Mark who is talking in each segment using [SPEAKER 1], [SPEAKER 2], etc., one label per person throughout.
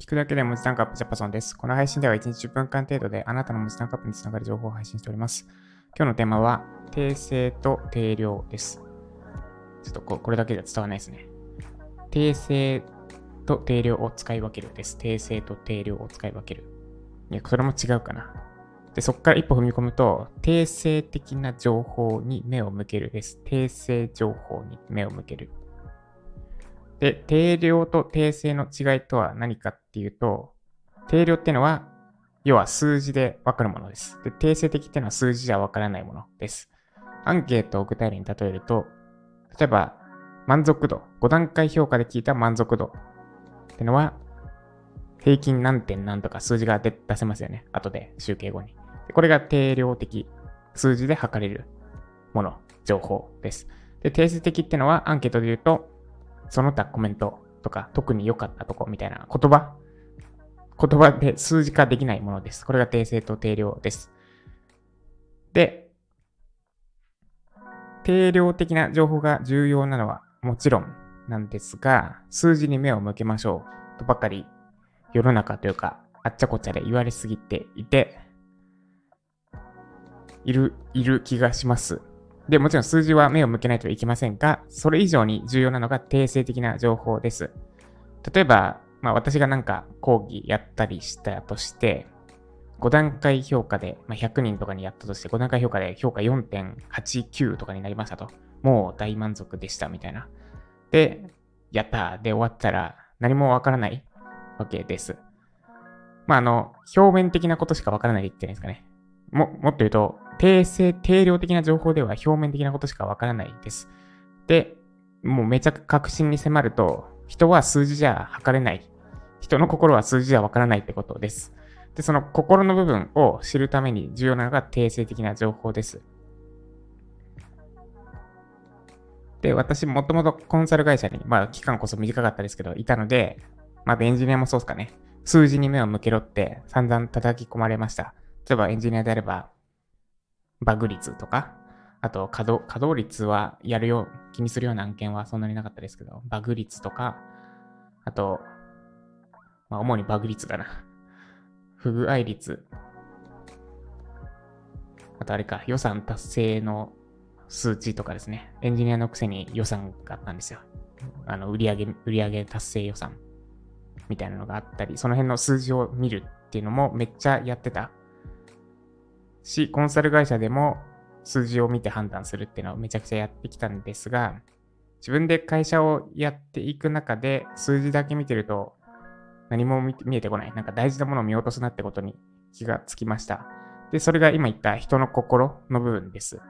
[SPEAKER 1] 聞くだけで文字タンクアップジャパソンです。この配信では1日10分間程度であなたの文字タンクアップにつながる情報を配信しております。今日のテーマは、訂正と定量です。ちょっとこれだけでは伝わらないですね。訂正と定量を使い分けるです。訂正と定量を使い分ける。いや、それも違うかな。で、そこから一歩踏み込むと、定性的な情報に目を向けるです。定性情報に目を向ける。で、定量と定性の違いとは何かっていうと、定量っていうのは、要は数字でわかるものです。で、定性的っていうのは数字じゃわからないものです。アンケートを具体例に例えると、例えば、満足度、5段階評価で聞いた満足度ってのは、平均何点何とか数字が出せますよね。後で集計後に。これが定量的、数字で測れるもの、情報です。で、定性的ってのはアンケートで言うと、その他コメントとか、特に良かったとこみたいな言葉、言葉で数字化できないものです。これが定性と定量です。で、定量的な情報が重要なのはもちろんなんですが、数字に目を向けましょうとばかり世の中というか、あっちゃこっちゃで言われすぎていて、いる、いる気がします。で、もちろん数字は目を向けないといけませんが、それ以上に重要なのが定性的な情報です。例えば、まあ私がなんか講義やったりしたとして、5段階評価で、まあ、100人とかにやったとして、5段階評価で評価4.89とかになりましたと。もう大満足でしたみたいな。で、やったで終わったら何もわからないわけです。まあ、あの、表面的なことしかわからないって言ってるんですかね。も、もっと言うと、定性、定量的な情報では表面的なことしかわからないです。で、もうめちゃく確信に迫ると、人は数字じゃ測れない。人の心は数字じゃわからないってことです。で、その心の部分を知るために重要なのが定性的な情報です。で、私もともとコンサル会社に、まあ期間こそ短かったですけど、いたので、まあエンジニアもそうですかね。数字に目を向けろって散々叩き込まれました。例えばエンジニアであれば、バグ率とか、あと稼働、稼働率はやるよう、気にするような案件はそんなになかったですけど、バグ率とか、あと、まあ主にバグ率だな。不具合率。あとあれか、予算達成の数値とかですね、エンジニアのくせに予算があったんですよ。あの、売上売上達成予算みたいなのがあったり、その辺の数字を見るっていうのもめっちゃやってたし、コンサル会社でも数字を見て判断するっていうのをめちゃくちゃやってきたんですが、自分で会社をやっていく中で数字だけ見てると何も見えてこない。なんか大事なものを見落とすなってことに気がつきました。で、それが今言った人の心の部分です。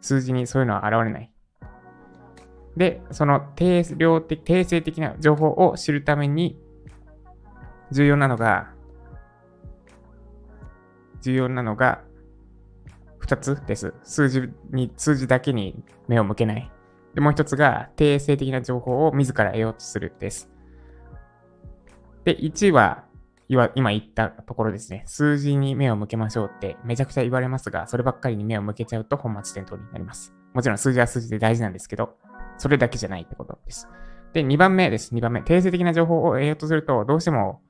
[SPEAKER 1] 数字にそういうのは現れない。で、その定量的、定性的な情報を知るために重要なのが、重要なのが2つです。数字に、数字だけに目を向けない。で、もう一つが定性的な情報を自ら得ようとするです。で、1は今言ったところですね、数字に目を向けましょうってめちゃくちゃ言われますが、そればっかりに目を向けちゃうと本末転倒になります。もちろん数字は数字で大事なんですけど、それだけじゃないってことです。で、2番目です。2番目。定性的な情報を得ようとすると、どうしても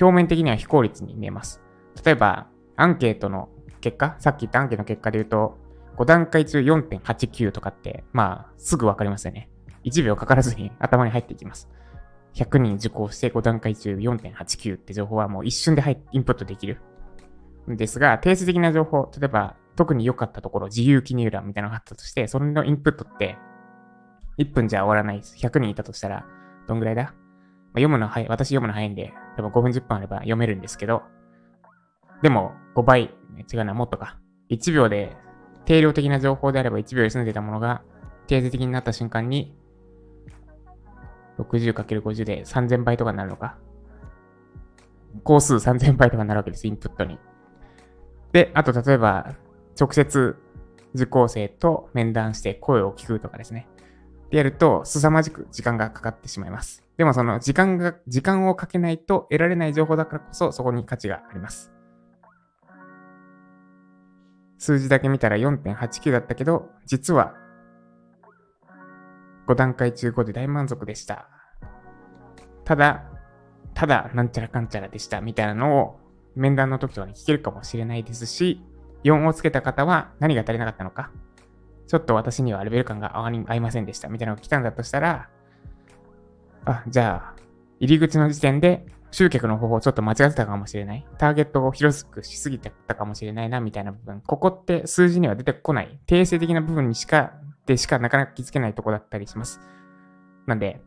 [SPEAKER 1] 表面的には非効率に見えます。例えば、アンケートの結果、さっき言ったアンケートの結果で言うと、5段階中4.89とかって、まあ、すぐわかりますよね。1秒かからずに頭に入っていきます。100人受講して5段階中4.89って情報はもう一瞬で入インプットできる。ですが、定数的な情報、例えば特に良かったところ、自由記入欄みたいなのがあったとして、それのインプットって1分じゃ終わらないです。100人いたとしたら、どんぐらいだ、まあ、読むの早い、私読むの早いんで、でも5分10分あれば読めるんですけど、でも5倍、違うな、もっとか。1秒で、定量的な情報であれば1秒で済んでたものが、定数的になった瞬間に 60×50 で3000倍とかになるのか。工数3000倍とかになるわけです、インプットに。で、あと例えば、直接受講生と面談して声を聞くとかですね。でやると、凄まじく時間がかかってしまいます。でもその時間が、時間をかけないと得られない情報だからこそ、そこに価値があります。数字だけ見たら4.89だったけど、実は5段階中5で大満足でした。ただ、ただ、なんちゃらかんちゃらでしたみたいなのを面談の時とかに聞けるかもしれないですし、4をつけた方は何が足りなかったのか、ちょっと私にはレベル感が合いませんでしたみたいなのが来たんだとしたら、あ、じゃあ、入り口の時点で集客の方法ちょっと間違ってたかもしれない。ターゲットを広くしすぎてたかもしれないな、みたいな部分。ここって数字には出てこない。定性的な部分にしか、でしかなかなか気づけないとこだったりします。なんで、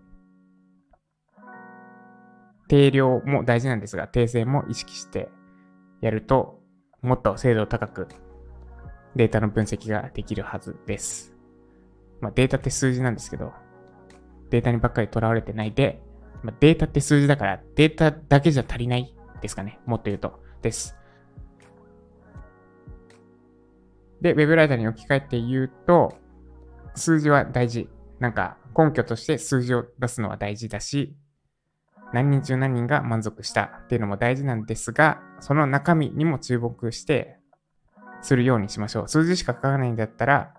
[SPEAKER 1] 定量も大事なんですが、定性も意識してやると、もっと精度高くデータの分析ができるはずです。まあ、データって数字なんですけど、データにばっかりとらわれてないで、まあ、データって数字だから、データだけじゃ足りないですかね。もっと言うと。です。で、ウェブライターに置き換えて言うと、数字は大事。なんか、根拠として数字を出すのは大事だし、何人中何人が満足したっていうのも大事なんですが、その中身にも注目してするようにしましょう。数字しか書かないんだったら、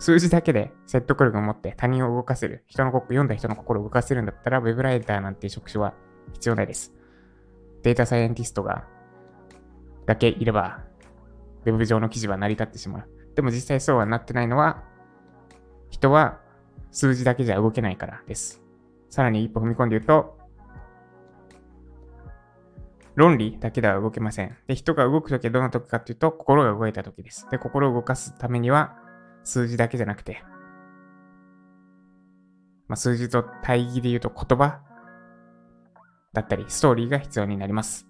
[SPEAKER 1] 数字だけで説得力を持って他人を動かせる、人の読んだ人の心を動かせるんだったら、ウェブライターなんて職種は必要ないです。データサイエンティストがだけいれば、ウェブ上の記事は成り立ってしまう。でも実際そうはなってないのは、人は数字だけじゃ動けないからです。さらに一歩踏み込んで言うと、論理だけでは動けません。で、人が動くときはどんな時かっていうと、心が動いた時です。で、心を動かすためには、数字だけじゃなくて、まあ、数字と対義で言うと言葉だったり、ストーリーが必要になります。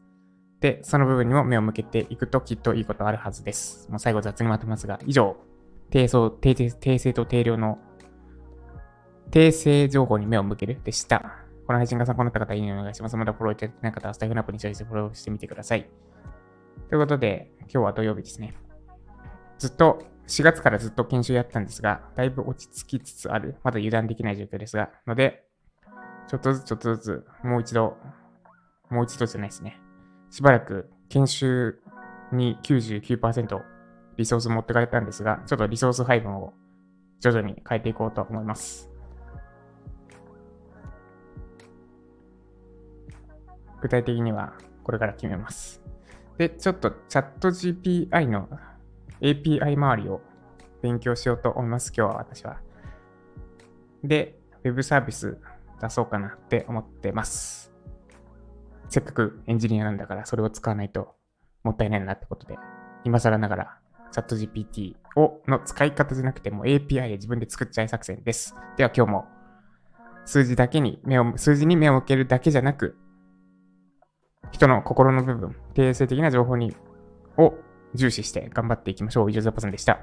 [SPEAKER 1] で、その部分にも目を向けていくときっといいことあるはずです。もう最後雑にまとめますが、以上、定数、定定性と定量の訂正情報に目を向けるでした。この配信が参考になった方、いいねお願いします。まだフォローいただいてない方は、スタイフナップにチョイしてフォローしてみてください。ということで、今日は土曜日ですね。ずっと4月からずっと研修やったんですが、だいぶ落ち着きつつある。まだ油断できない状況ですが、ので、ちょっとずつちょっとずつ、もう一度、もう一度じゃないですね。しばらく研修に99%リソース持ってかれたんですが、ちょっとリソース配分を徐々に変えていこうと思います。具体的にはこれから決めます。で、ちょっとチャット GPI の API 周りを勉強しようと思います、今日は私は。で、Web サービス出そうかなって思ってます。せっかくエンジニアなんだからそれを使わないともったいないなってことで、今更ながらチャット GPT をの使い方じゃなくても API で自分で作っちゃい作戦です。では今日も数字だけに目を、数字に目を向けるだけじゃなく、人の心の部分、定性的な情報にを重視して頑張っていきましょう。以上、ザパさんでした。